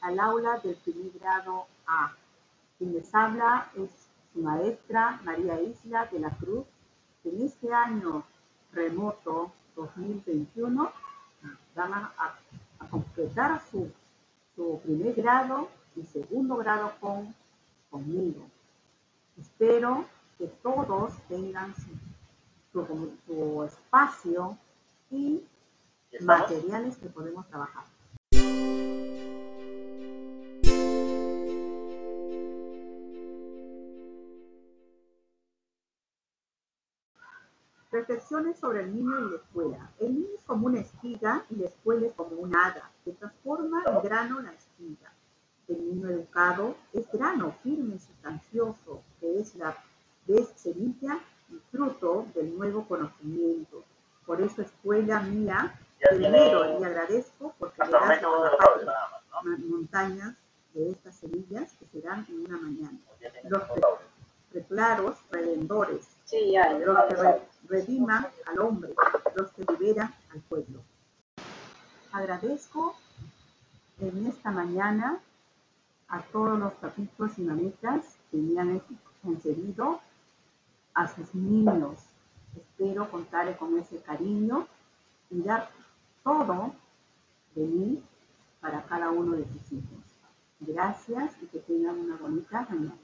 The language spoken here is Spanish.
al aula del primer grado A. Quien les habla es su maestra María Isla de la Cruz. En este año remoto 2021 van a, completar su, su, primer grado y segundo grado con, conmigo. Espero que todos tengan su, su espacio y materiales que podemos trabajar. Reflexiones sobre el niño y la escuela. El niño es como una espiga y la escuela es como una hada que transforma en grano la espiga. El niño educado es grano firme y sustancioso, que es la vez semilla y fruto del nuevo conocimiento. Por eso, escuela mía, primero y agradezco porque le das montañas de estas semillas que serán en una mañana. Los reclaros redendores, los que rediman al hombre, los que liberan al pueblo. Agradezco en esta mañana a todos los papitos y mamitas que me han concedido a sus niños. Espero contar con ese cariño y dar todo de mí para cada uno de sus hijos. Gracias y que tengan una bonita mañana.